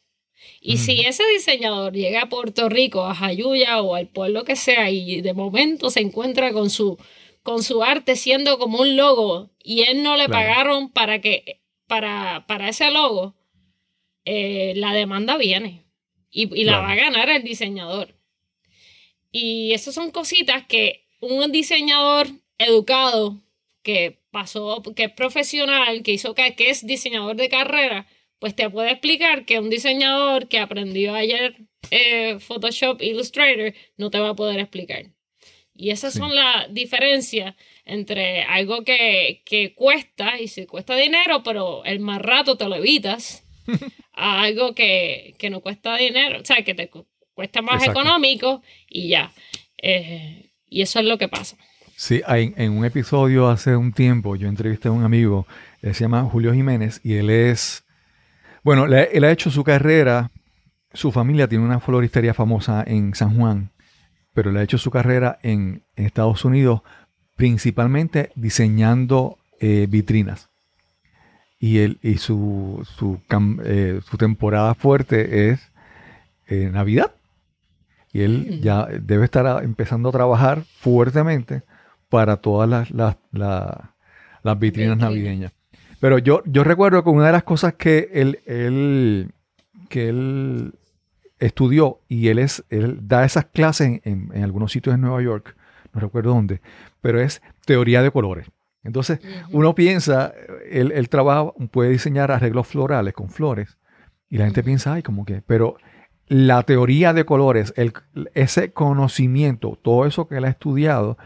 Y si ese diseñador llega a Puerto Rico, a Jayuya o al pueblo que sea y de momento se encuentra con su con su arte siendo como un logo y él no le Claro. pagaron para que para, para ese logo, eh, la demanda viene y, y la Claro. va a ganar el diseñador. Y esas son cositas que un diseñador educado que pasó, que es profesional, que hizo que, que es diseñador de carrera, pues te puede explicar que un diseñador que aprendió ayer eh, Photoshop, Illustrator, no te va a poder explicar. Y esas Sí. son las diferencias entre algo que, que cuesta, y si cuesta dinero, pero el más rato te lo evitas, a algo que, que no cuesta dinero, o sea, que te cu- cuesta más Exacto. económico y ya. Eh, y eso es lo que pasa. Sí, hay- en un episodio hace un tiempo yo entrevisté a un amigo, él se llama Julio Jiménez y él es, bueno, él ha hecho su carrera, su familia tiene una floristería famosa en San Juan, pero le ha hecho su carrera en, en Estados Unidos principalmente diseñando eh, vitrinas. Y, él, y su, su, eh, su temporada fuerte es eh, Navidad. Y él Mm. ya debe estar a- empezando a trabajar fuertemente para todas las, las, la- las vitrinas navideñas. Pero yo, yo recuerdo que una de las cosas que él, él- que él estudió y él, es, él da esas clases en, en- en algunos sitios en Nueva York, no recuerdo dónde, pero es teoría de colores. Entonces, uno piensa, él, él trabaja, puede diseñar arreglos florales con flores y la gente piensa, ay, como que, pero la teoría de colores, el, ese conocimiento, todo eso que él ha estudiado,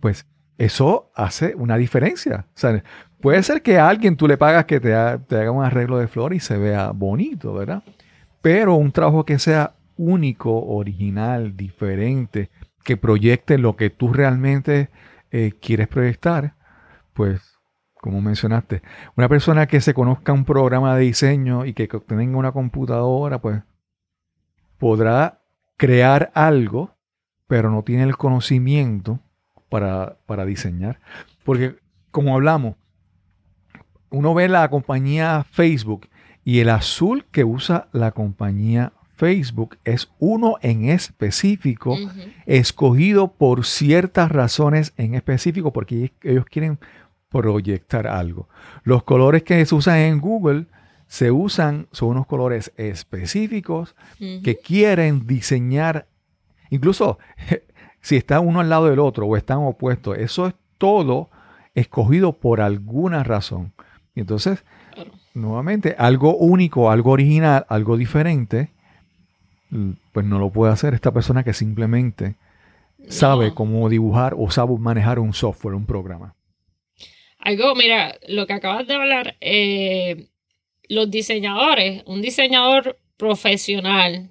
pues eso hace una diferencia. O sea, puede ser que a alguien tú le pagas que te, ha- te haga un arreglo de flores y se vea bonito, ¿verdad? Pero un trabajo que sea único, original, diferente, que proyecte lo que tú realmente eh, quieres proyectar, pues, como mencionaste, una persona que se conozca un programa de diseño y que tenga una computadora, pues, podrá crear algo, pero no tiene el conocimiento para, para diseñar. Porque, como hablamos, uno ve la compañía Facebook y el azul que usa la compañía Facebook es uno en específico escogido por ciertas razones en específico porque ellos quieren proyectar algo. Los colores que se usan en Google se usan, son unos colores específicos que quieren diseñar, incluso si está uno al lado del otro o están opuestos, eso es todo escogido por alguna razón. Entonces. Nuevamente, algo único, algo original, algo diferente, pues no lo puede hacer esta persona que simplemente sabe No. cómo dibujar o sabe manejar un software, un programa. Algo, mira, lo que acabas de hablar, eh, los diseñadores, un diseñador profesional,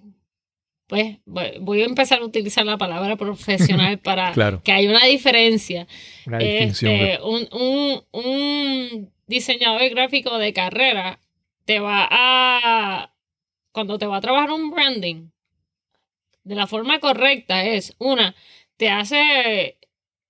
pues voy a empezar a utilizar la palabra profesional para Claro. que haya una diferencia. Una distinción. Este, un, un- un diseñador gráfico de carrera te va a, cuando te va a trabajar un branding, de la forma correcta es, una, te hace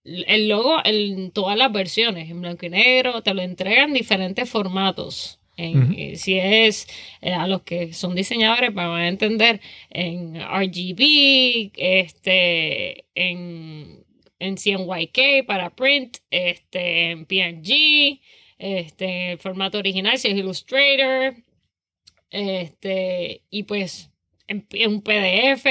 el logo en todas las versiones, en blanco y negro, te lo entregan en diferentes formatos. En, eh, Si es eh, a los que son diseñadores van a entender en RGB, este, en, en CMYK para print, este, en PNG, este, el formato original si es Illustrator, este, y pues en, en un PDF,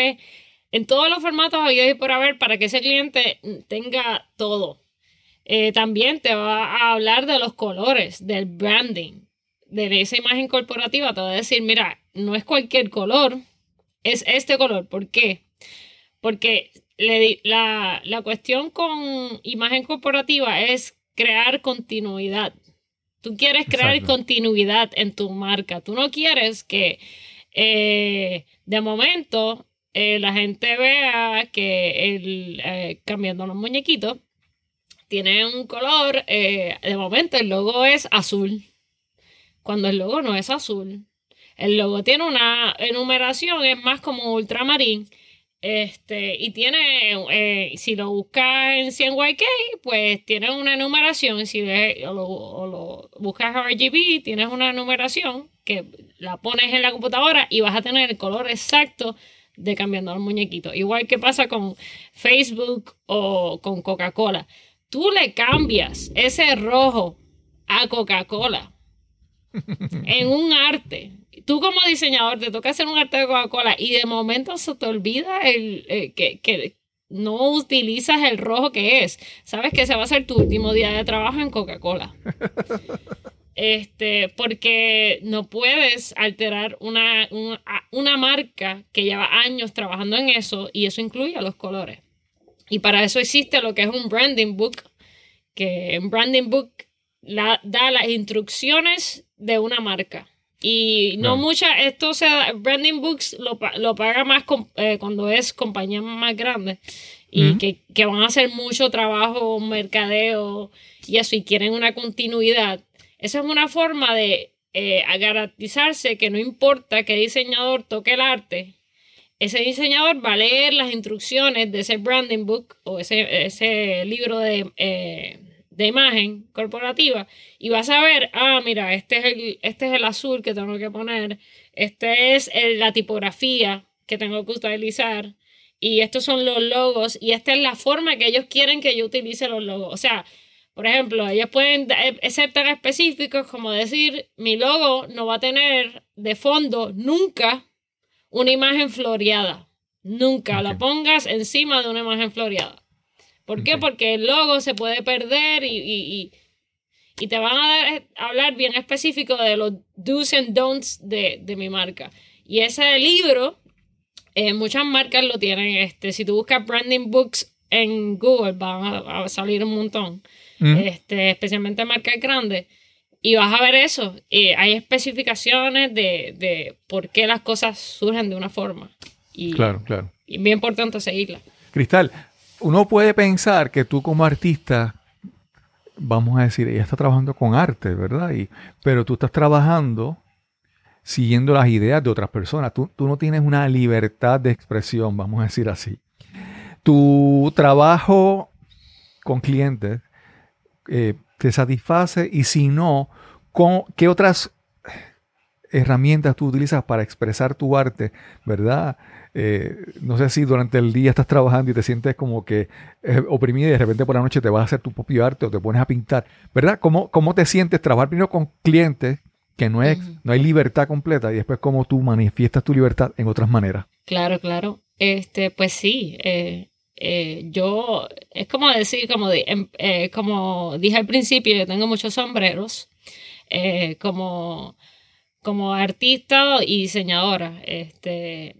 en todos los formatos habidos y por haber para que ese cliente tenga todo. Eh, también te va a hablar de los colores, del branding, de esa imagen corporativa. Te va a decir, mira, no es cualquier color, es este color. ¿Por qué? Porque le la, la cuestión con imagen corporativa es crear continuidad. Tú quieres crear Exacto. continuidad en tu marca. Tú no quieres que eh, de momento eh, la gente vea que el, eh, cambiando los muñequitos tiene un color, de momento el logo es azul, cuando el logo no es azul. El logo tiene una enumeración, es más como ultramarín. Este, y tiene, eh, si lo buscas en 100YK, pues tiene una enumeración. Si le- o, lo, o lo buscas RGB, tienes una enumeración que la pones en la computadora y vas a tener el color exacto de cambiando los muñequitos. Igual que pasa con Facebook o con Coca-Cola. Tú le cambias ese rojo a Coca-Cola en un arte. Tú como diseñador te toca hacer un arte de Coca-Cola y de momento se te olvida el, eh, que, que no utilizas el rojo que es. Sabes que ese va a ser tu último día de trabajo en Coca-Cola. Este, porque no puedes alterar una, una, una marca que lleva años trabajando en eso y eso incluye a los colores. Y para eso existe lo que es un branding book, que un branding book la, da las instrucciones de una marca. Y no muchas, esto se da- branding books lo, lo paga más com- eh, cuando es compañías más grandes y que, que van a hacer mucho trabajo, mercadeo y eso, y quieren una continuidad. Esa es una forma de eh, garantizarse que no importa qué diseñador toque el arte, ese diseñador va a leer las instrucciones de ese branding book o ese, ese libro de, eh, de imagen corporativa y va a saber, ah, mira, este es el, este es el azul que tengo que poner, este es el- la tipografía que tengo que utilizar y estos son los logos y esta es la forma que ellos quieren que yo utilice los logos. O sea, por ejemplo, ellos pueden eh, ser tan específicos como decir, mi logo no va a tener de fondo nunca una imagen floreada. Nunca la pongas encima de una imagen floreada. ¿Por qué? Ok. Porque el logo se puede perder y, y- y- y te van a dar- hablar bien específico de los do's and don'ts de, de mi marca. Y ese libro, eh, muchas marcas lo tienen. Este, si tú buscas branding books en Google, van a, a salir un montón Mm, este, especialmente marcas grandes. Y vas a ver eso. Y hay especificaciones de, de por qué las cosas surgen de una forma. Y, Claro, claro. y bien importante seguirla. Cristal, uno puede pensar que tú como artista, vamos a decir, ella está trabajando con arte, ¿verdad? Y, pero tú estás trabajando siguiendo las ideas de otras personas. Tú, tú no tienes una libertad de expresión, vamos a decir así. Tu trabajo con clientes eh, te satisface y si no, ¿con, ¿qué otras herramientas tú utilizas para expresar tu arte, verdad? Eh, no sé si durante el día estás trabajando y te sientes como que eh, oprimida y de repente por la noche te vas a hacer tu propio arte o te pones a pintar, ¿verdad? ¿Cómo, cómo te sientes trabajar primero con clientes que no, es, no hay libertad completa y después cómo tú manifiestas tu libertad en otras maneras. Claro, claro. Este, pues sí, eh, yo, es como decir, como, di- em- como dije al principio, yo tengo muchos sombreros como, como artista y diseñadora. Este,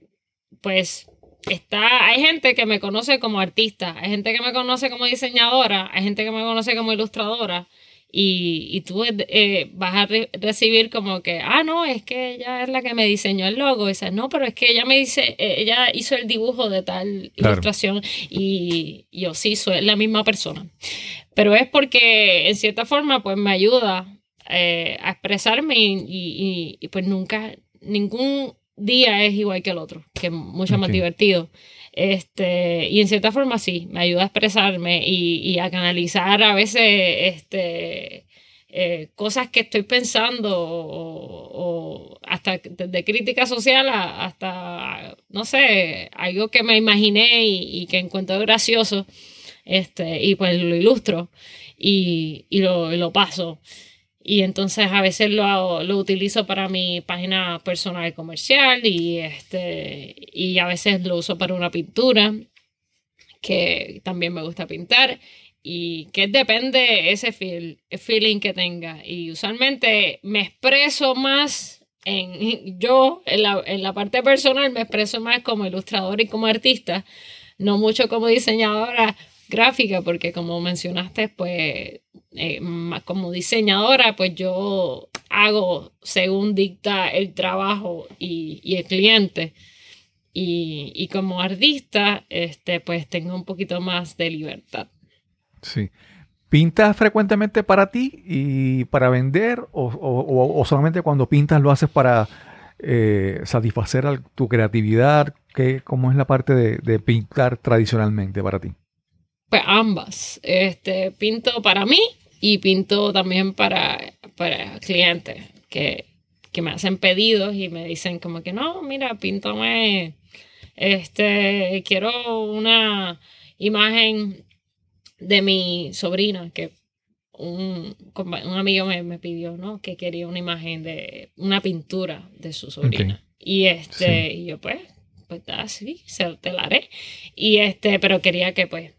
pues está, hay gente que me conoce como artista, hay gente que me conoce como diseñadora, hay gente que me conoce como ilustradora. Y, y tú eh, vas a re- recibir como que, ah, no, es que ella es la que me diseñó el logo. Y dices, no, pero es que ella me dice, eh, ella hizo el dibujo de tal Claro. ilustración y yo sí soy la misma persona. Pero es porque en cierta forma pues me ayuda eh, a expresarme y, y- y- y, pues nunca, ningún día es igual que el otro, que es mucho más divertido. Este, y en cierta forma sí, me ayuda a expresarme y, y a canalizar a veces este, eh, cosas que estoy pensando o, o hasta desde crítica social a- hasta, no sé, algo que me imaginé y, y que encuentro gracioso este, y pues lo ilustro y, y lo, y lo paso. Y entonces a veces lo, lo utilizo para mi página personal comercial y, este, y a veces lo uso para una pintura que también me gusta pintar y que depende ese feel, el feeling que tenga. Y usualmente me expreso más en yo, en la, en la parte personal, me expreso más como ilustrador y como artista, no mucho como diseñadora gráfica, porque como mencionaste, pues eh, como diseñadora, pues yo hago según dicta el trabajo y, y el cliente. Y, y como artista, este, pues tengo un poquito más de libertad. Sí. ¿Pintas frecuentemente para ti y para vender o, o- solamente cuando pintas lo haces para eh, satisfacer al- tu creatividad? ¿Qué, ¿Cómo es la parte de, de pintar tradicionalmente para ti? Pues ambas. Este, pinto para mí y pinto también para, para clientes que, que me hacen pedidos y me dicen como que no, mira, píntame, este, quiero una imagen de mi sobrina que un, un amigo me, me pidió, ¿no? Que quería una imagen de una pintura de su sobrina. Y este, y yo pues, pues así, se te la haré. Y este, pero quería que pues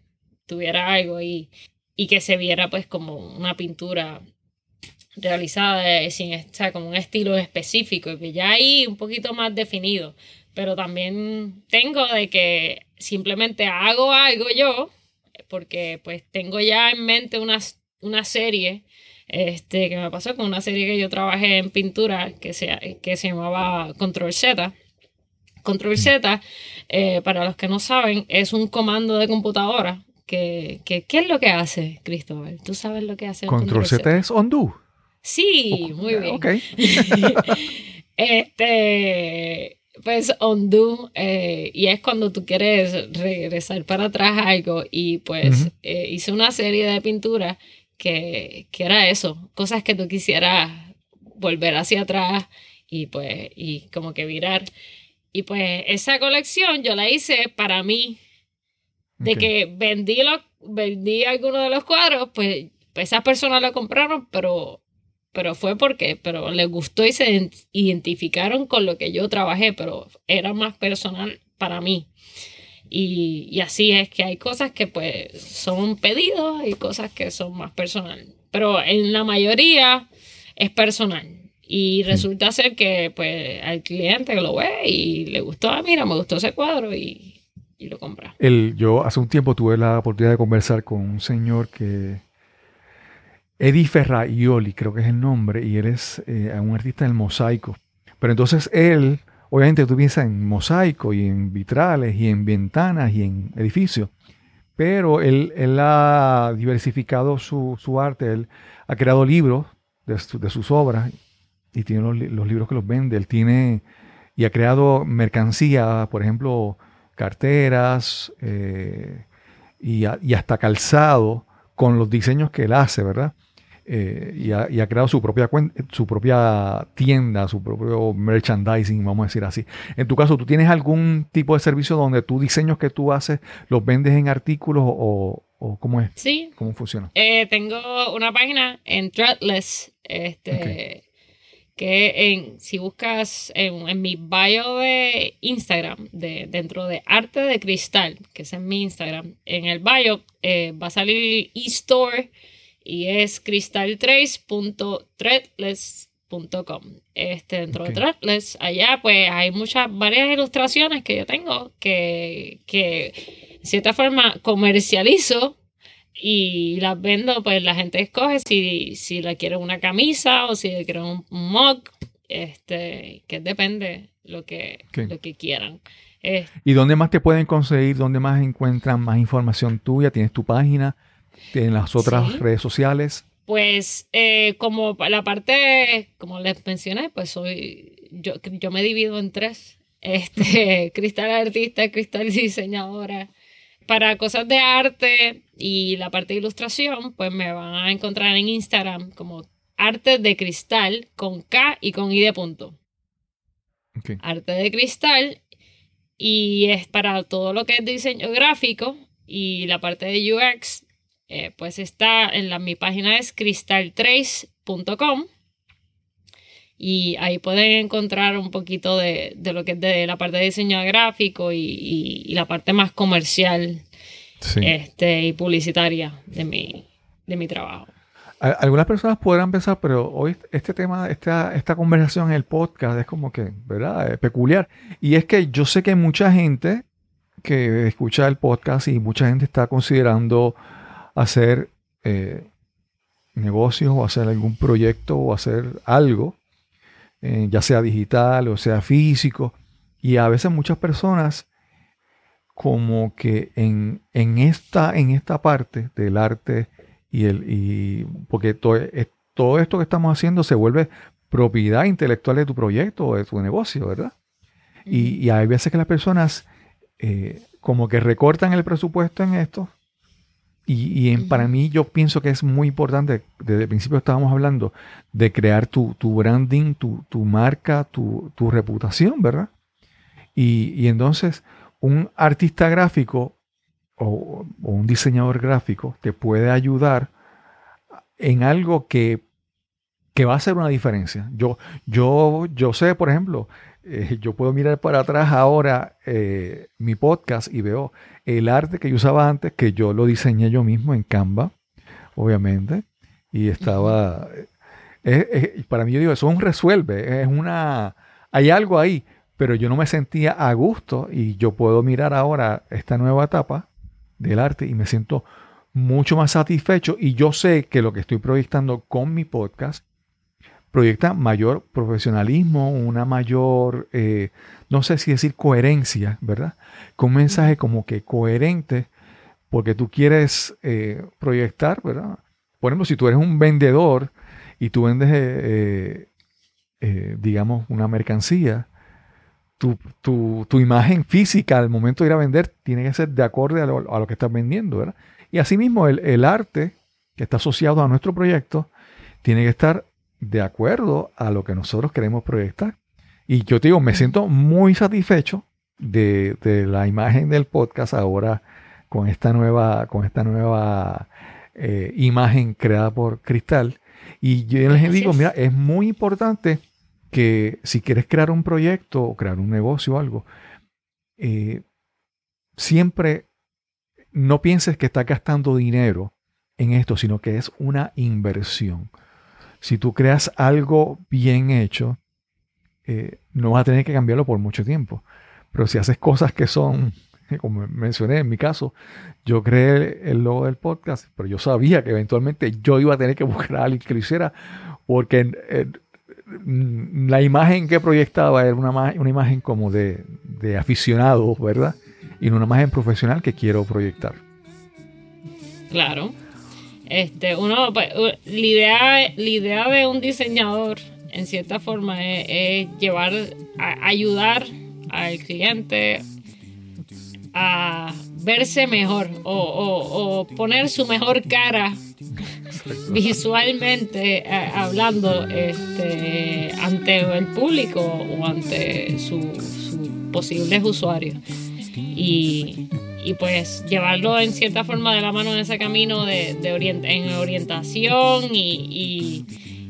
tuviera algo y, y que se viera pues como una pintura realizada eh, sin o sea, como un estilo específico y ya ahí un poquito más definido. Pero también tengo de que simplemente hago algo yo porque pues tengo ya en mente una, una serie este, que me pasó con una serie que yo trabajé en pintura que se, que se llamaba Control Z. Control Z, eh, para los que no saben, es un comando de computadora que, que- ¿qué es lo que hace, Cristóbal? ¿Tú sabes lo que hace un Control Z es undo. Sí, muy bien. Ok. este, pues undo, eh, y es cuando tú quieres regresar para atrás algo, y pues Ujú. eh, hice una serie de pinturas que, que era eso, cosas que tú quisieras volver hacia atrás y pues, y como que virar. Y pues esa colección yo la hice para mí, de que vendí, los, vendí algunos de los cuadros, pues, pues esas personas lo compraron, pero, pero fue porque, pero les gustó y se ident- identificaron con lo que yo trabajé, pero era más personal para mí. Y, y así es que hay cosas que pues son pedidos y cosas que son más personal. Pero en la mayoría es personal. Y resulta ser que pues al cliente lo ve y le gustó, ah, mira, me gustó ese cuadro y, y lo compra. Yo hace un tiempo tuve la oportunidad de conversar con un señor que. Eddie Ferraioli, creo que es el nombre, y él es eh, un artista del mosaico. Pero entonces él, obviamente tú piensas en mosaico y en vitrales y en ventanas y en edificios, pero él, él ha diversificado su, su arte, él ha creado libros de, su- sus obras y tiene los, los libros que los vende, él tiene y ha creado mercancía, por ejemplo, carteras eh, y, a- y hasta calzado con los diseños que él hace, ¿verdad? Eh, y, ha, y ha creado su propia, su propia tienda, su propio merchandising, vamos a decir así. En tu caso, ¿tú tienes algún tipo de servicio donde tus diseños que tú haces los vendes en artículos o, o cómo es? Sí, ¿Cómo funciona? Eh, tengo una página en Threadless, este, que en, si buscas en, en mi bio de Instagram, de, dentro de Arte de Cristal, que es en mi Instagram, en el bio eh, va a salir eStore y es cristaltrace.threadless.com. Este, dentro de Threadless, allá pues hay muchas, varias ilustraciones que yo tengo que, que de cierta forma comercializo y las vendo, pues la gente escoge si, si la quiere una camisa o si le quiere un, un mug, este, que depende lo que, lo que quieran. Eh, ¿Y dónde más te pueden conseguir? ¿Dónde más encuentran más información tuya? ¿Tienes tu página? ¿Tienes las otras Sí. redes sociales? Pues eh, como la parte, como les mencioné, pues soy, yo, yo me divido en tres. Este, cristal artista, cristal diseñadora. Para cosas de arte y la parte de ilustración, pues me van a encontrar en Instagram como arte de cristal con K y con I de punto. Arte de cristal y es para todo lo que es diseño gráfico y la parte de UX eh, pues está en la, mi página es cristaltrace.com y ahí pueden encontrar un poquito de, de lo que es de la parte de diseño gráfico y, y- y la parte más comercial Sí. este, y publicitaria de mi, de mi trabajo. Algunas personas podrán pensar, pero hoy este tema, esta, esta conversación en el podcast es como que, ¿verdad? Eh, peculiar. Y es que yo sé que mucha gente que escucha el podcast y mucha gente está considerando hacer eh, negocios o hacer algún proyecto o hacer algo, eh, ya sea digital o sea físico. Y a veces muchas personas como que en, en esta, en esta parte del arte y el y porque to- es- todo esto que estamos haciendo se vuelve propiedad intelectual de tu proyecto o de tu negocio, ¿verdad? Y, y hay veces que las personas eh, como que recortan el presupuesto en esto. Y, y en- para mí yo pienso que es muy importante, desde el principio estábamos hablando de crear tu, tu branding, tu, tu marca, tu, tu reputación, ¿verdad? Y, y entonces un artista gráfico o, o un diseñador gráfico te puede ayudar en algo que, que va a hacer una diferencia. Yo, yo, yo sé, por ejemplo, eh, yo puedo mirar para atrás ahora eh, mi podcast y veo el arte que yo usaba antes, que yo lo diseñé yo mismo en Canva, obviamente, y estaba... es- es- para mí yo digo, eso es un resuelve, es una... Hay algo ahí, pero yo no me sentía a gusto y yo puedo mirar ahora esta nueva etapa del arte y me siento mucho más satisfecho y yo sé que lo que estoy proyectando con mi podcast proyecta mayor profesionalismo, una mayor, eh, no sé si decir coherencia, ¿verdad? Con un mensaje como que coherente porque tú quieres eh, proyectar, ¿verdad? Por ejemplo, si tú eres un vendedor y tú vendes, eh, digamos, una mercancía, tu, tu- tu imagen física al momento de ir a vender tiene que ser de acorde a lo, a lo que estás vendiendo, ¿verdad? Y asimismo, el, el arte que está asociado a nuestro proyecto tiene que estar de acuerdo a lo que nosotros queremos proyectar. Y yo te digo, me siento muy satisfecho de, de la imagen del podcast ahora con esta nueva, con esta nueva eh, imagen creada por Cristal. Y yo les digo, mira, es muy importante que si quieres crear un proyecto o crear un negocio o algo, eh, siempre no pienses que estás gastando dinero en esto, sino que es una inversión. Si tú creas algo bien hecho, eh, no vas a tener que cambiarlo por mucho tiempo. Pero si haces cosas que son, como mencioné en mi caso, yo creé el logo del podcast, pero yo sabía que eventualmente yo iba a tener que buscar a alguien que lo hiciera, porque eh, la imagen que proyectaba era una, una imagen como de, de aficionado, ¿verdad? Y no una imagen profesional que quiero proyectar. Claro. Este, uno, pues, la idea, la idea de un diseñador, en cierta forma, es, llevar, ayudar al cliente a verse mejor o, o- o poner su mejor cara visualmente eh, hablando este, ante el público o ante sus su posibles usuarios. Y, y pues llevarlo en cierta forma de la mano en ese camino de, de orient- en orientación y, y-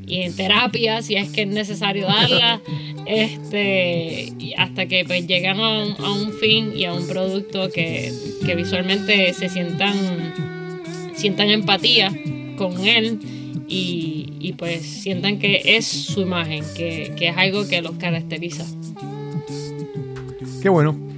y en terapia si es que es necesario darla, este, hasta que pues llegan a un, a un fin y a un producto que, que visualmente se sientan, sientan empatía con él y, y pues sientan que es su imagen, que, que es algo que los caracteriza. Qué bueno.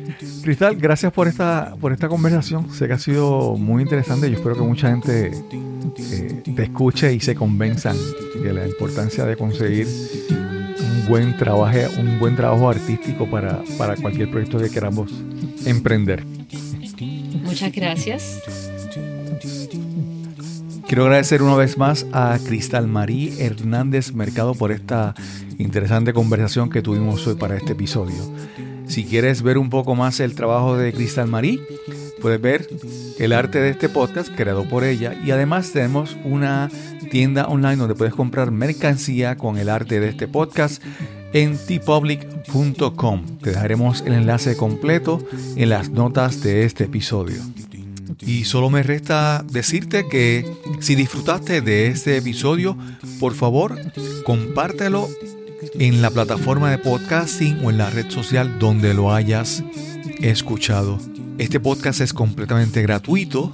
Cristal, gracias por esta, por esta conversación. Sé que ha sido muy interesante. Yo espero que mucha gente eh, te escuche y se convenzan de la importancia de conseguir un buen trabajo, un buen trabajo artístico para, para cualquier proyecto que queramos emprender. Muchas gracias. Quiero agradecer una vez más a Cristal Marí Hernández Mercado por esta interesante conversación que tuvimos hoy para este episodio. Si quieres ver un poco más el trabajo de Cristal Marí, puedes ver el arte de este podcast creado por ella y además tenemos una tienda online donde puedes comprar mercancía con el arte de este podcast en tpublic.com. Te dejaremos el enlace completo en las notas de este episodio. Y solo me resta decirte que si disfrutaste de este episodio, por favor, compártelo en la plataforma de podcasting o en la red social donde lo hayas escuchado. Este podcast es completamente gratuito.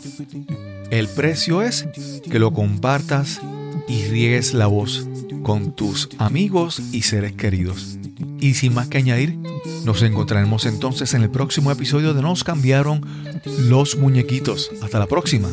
El precio es que lo compartas y riegues la voz con tus amigos y seres queridos. Y sin más que añadir, nos encontraremos entonces en el próximo episodio de Nos cambiaron los muñequitos. Hasta la próxima.